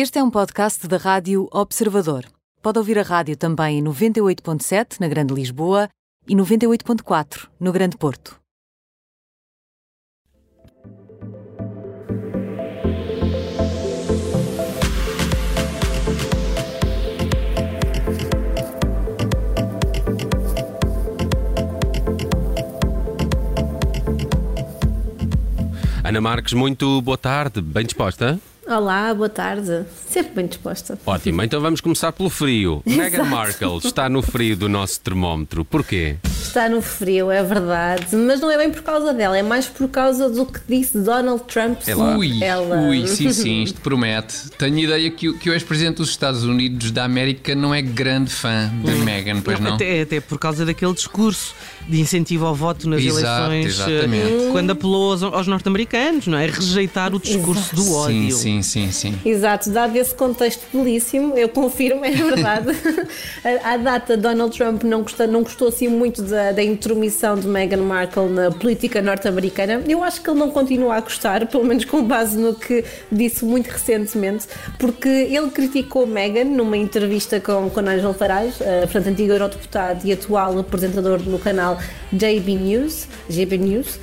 Este é um podcast da Rádio Observador. Pode ouvir a rádio também em 98.7 na Grande Lisboa e 98.4 no Grande Porto. Ana Marques, muito boa tarde, bem disposta? Olá, boa tarde. Sempre bem disposta. Ótimo, então vamos começar pelo frio. Meghan Markle está no frio do nosso termómetro. Porquê? Está no frio, é verdade, mas não é bem por causa dela, é mais por causa do que disse Donald Trump É sobre Ui, ela. ui, sim, sim, isto promete. Tenho ideia que, o- que o ex-presidente dos Estados Unidos da América não é grande fã de Meghan, pois não? Até, até por causa daquele discurso de incentivo ao voto nas Exato, eleições, eh, exatamente. quando apelou aos, aos norte-americanos, não é? Rejeitar o discurso do Sim, ódio. sim, sim, sim. Exato, dado esse contexto belíssimo, eu confirmo, é verdade. À data, Donald Trump não gostou, não gostou assim muito da, da intromissão de Meghan Markle na política norte-americana. Eu acho que ele não continua a gostar, pelo menos com base no que disse muito recentemente, porque ele criticou Meghan numa entrevista com, com Nigel Farage, eh, portanto, antigo eurodeputado e atual apresentador no canal JB News, GB News,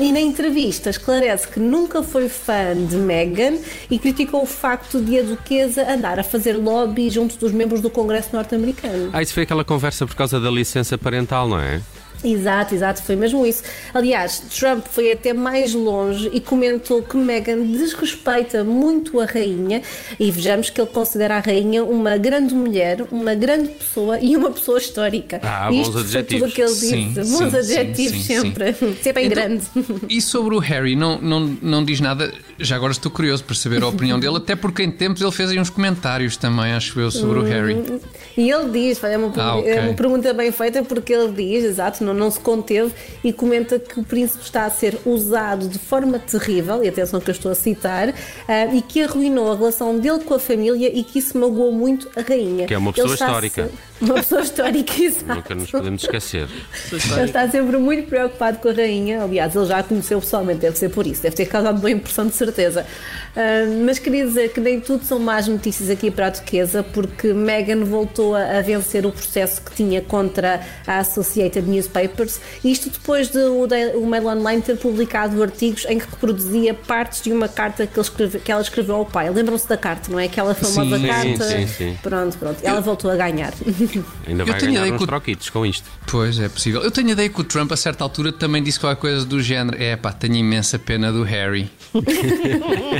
e na entrevista esclarece que nunca foi fã de Meghan e criticou o facto de a duquesa andar a fazer lobby junto dos membros do Congresso norte-americano. Ah, isso foi aquela conversa por causa da licença parental, não é? hein. Exato, exato, foi mesmo isso. Aliás, Trump foi até mais longe e comentou que Meghan desrespeita muito a rainha e vejamos que ele considera a rainha uma grande mulher, uma grande pessoa e uma pessoa histórica. Ah, bons Isto foi tudo adjetivos. o que ele disse. Sim, bons sim, adjetivos sim, sempre. Sempre em Então, grande. E sobre o Harry, não, não, não diz nada. Já agora estou curioso para saber a opinião dele, até porque em tempos ele fez aí uns comentários também, acho eu, sobre o Harry. E ele diz, é uma, Ah, ok. é uma pergunta bem feita porque ele diz, exato, não, não se conteve e comenta que o príncipe está a ser usado de forma terrível, e atenção que eu estou a citar, ah, e que arruinou a relação dele com a família e que isso magoou muito a rainha. Que é uma pessoa histórica. Uma pessoa histórica, exato. Nunca nos podemos esquecer. Ele está sempre muito preocupado com a rainha. Aliás, ele já a conheceu pessoalmente, deve ser por isso, deve ter causado boa impressão de certeza. Ah, mas queria dizer que nem tudo são más notícias aqui para a Duquesa, porque Meghan voltou a, a vencer o processo que tinha contra a Associated Newspapers. Isto depois de o, Mail Online ter publicado artigos em que reproduzia partes de uma carta que, ele escreve- que ela escreveu ao pai. Lembram-se da carta, não é? Aquela famosa Sim, carta. sim, sim. Pronto, pronto. Ela voltou a ganhar. Ainda Eu vai tenho ganhar ideia uns troquitos com isto. Pois, é possível. Eu tenho a ideia que o Trump, a certa altura, também disse qualquer coisa do género. É pá, tenho imensa pena do Harry.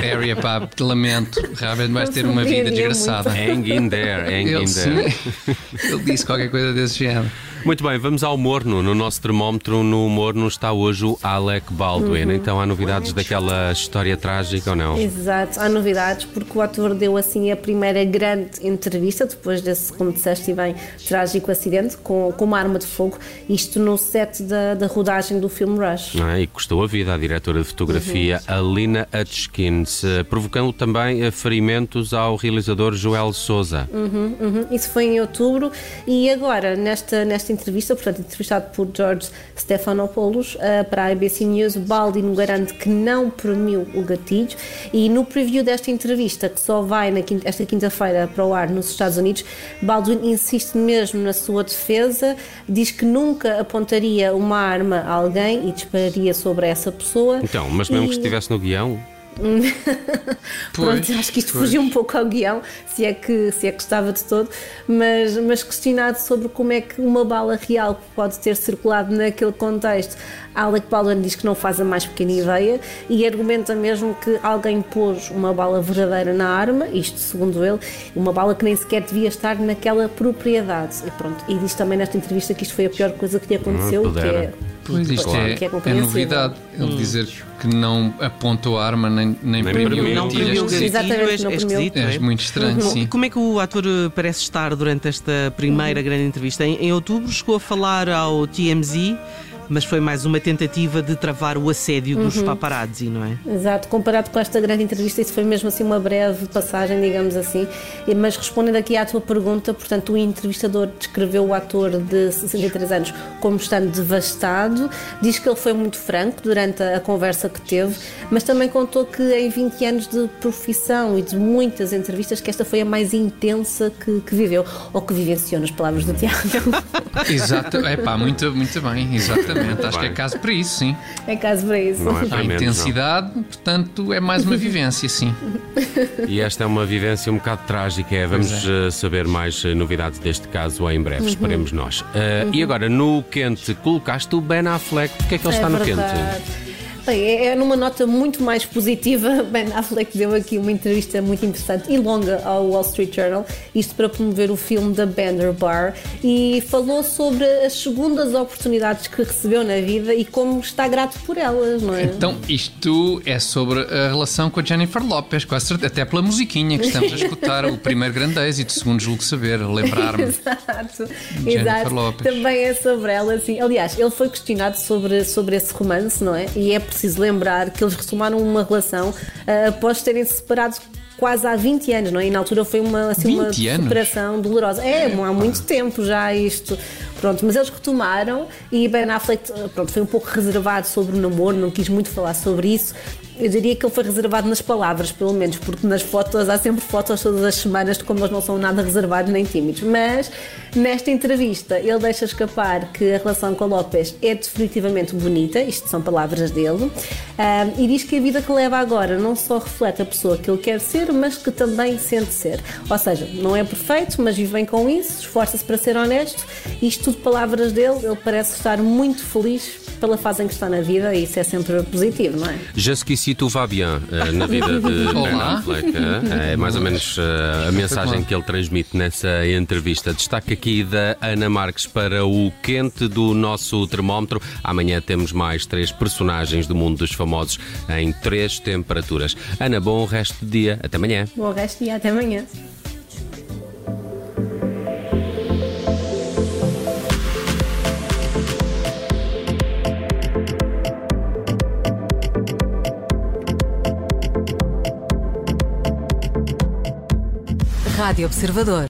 Harry, é pá, lamento. Realmente vais ter uma vida desgraçada. Hang in there, hang Ele, in there. sim, ele disse qualquer coisa desse género. Muito bem, vamos ao morno. No nosso termómetro, no morno, está hoje o Alec Baldwin. Então há novidades daquela história trágica ou não? Exato, há novidades porque o ator deu assim a primeira grande entrevista depois desse, como disseste bem, trágico acidente com, com uma arma de fogo, isto no set da, da rodagem do filme Rush. É? E custou a vida à diretora de fotografia Alina Hutchkins, provocando também eh, ferimentos ao realizador Joel Souza. Uhum, Isso foi em outubro e agora, nesta, nesta entrevista, portanto, entrevistado por George Stephanopoulos eh, para a ABC News, Baldwin garante que não premiu o gatilho e no preview desta entrevista, que só vai na quinta- esta quinta-feira para o ar nos Estados Unidos, Baldwin insiste mesmo na sua defesa, diz que nunca apontaria uma arma a alguém e dispararia sobre essa pessoa. Então, mas mesmo que E- estivesse no guião, Pronto, Pois, acho que isto pois. fugiu um pouco ao guião, se é que, se é que estava de todo, mas, mas questionado sobre como é que uma bala real pode ter circulado naquele contexto. Alec Baldwin diz que não faz a mais pequena ideia e argumenta mesmo que alguém pôs uma bala verdadeira na arma, isto segundo ele, uma bala que nem sequer devia estar naquela propriedade. E pronto, e diz também nesta entrevista que isto foi a pior coisa que lhe aconteceu, que é Pois isto Claro. é, é é novidade. Ele dizer que não apontou a arma nem, nem, Nem premiu Não premiu o É esquisito. gatilho, é, não é esquisito, É é? muito estranho, sim. E como é que o ator eh, parece estar durante esta primeira grande entrevista? Em, em outubro chegou a falar ao TMZ mas foi mais uma tentativa de travar o assédio dos Uhum. paparazzi, não é? Exato, comparado com esta grande entrevista, isso foi mesmo assim uma breve passagem, digamos assim. Mas respondendo aqui à tua pergunta, portanto, o entrevistador descreveu o ator de 63 anos como estando devastado, diz que ele foi muito franco durante a conversa que teve, mas também contou que em 20 anos de profissão e de muitas entrevistas, que esta foi a mais intensa que, que viveu, ou que vivenciou, nas palavras do Tiago. Exato, é pá, muito, muito bem, exatamente. Acho que é caso para isso, sim. é caso para isso. Não é A para menos, intensidade, portanto, é mais uma vivência, sim. não. E esta é uma vivência um bocado trágica. É, vamos eh, saber mais eh, novidades deste caso em breve, esperemos nós. Eh, E agora, no quente, colocaste o Ben Affleck. Porquê é que ele está no quente? Bem, é, é numa nota muito mais positiva. Ben Affleck deu aqui uma entrevista muito interessante e longa ao Wall Street Journal, isto para promover o filme da Bender Bar, e falou sobre as segundas oportunidades que recebeu na vida e como está grato por elas, não é? Então, isto é sobre a relação com a Jennifer Lopez, com a certeza, até pela musiquinha que estamos a escutar, o primeiro grande êxito, segundo julgo saber, lembrar-me. Exato, Jennifer exato. Lopez. Também é sobre ela, assim. Aliás, ele foi questionado sobre, sobre esse romance, não é? E é preciso lembrar que eles retomaram uma relação ah, após terem se separado quase há 20 anos, não é? E na altura foi uma, assim, uma 20 anos? separação dolorosa. É, há muito tempo já isto. Pronto, mas eles retomaram e Ben Affleck pronto, foi um pouco reservado sobre o namoro, não quis muito falar sobre isso. Eu diria que ele foi reservado nas palavras, pelo menos, porque nas fotos há sempre fotos todas as semanas de como eles não são nada reservados nem tímidos. Mas nesta entrevista ele deixa escapar que a relação com a Lopes é definitivamente bonita, isto são palavras dele, ah, e diz que a vida que leva agora não só reflete a pessoa que ele quer ser, mas que também sente ser. Ou seja, não é perfeito, mas vive bem com isso, esforça-se para ser honesto, isto tudo palavras dele, ele parece estar muito feliz pela fase em que está na vida e isso é sempre positivo, não é? Jusqu'ici tout va bien eh, na vida de Ben. Affleck. eh? É mais ou menos eh, a mensagem que ele transmite nessa entrevista. Destaque aqui da Ana Marques para o quente do nosso termómetro. Amanhã temos mais três personagens do mundo dos famosos em três temperaturas. Ana, bom resto de dia. Até amanhã. Bom resto e até amanhã. Rádio Observador.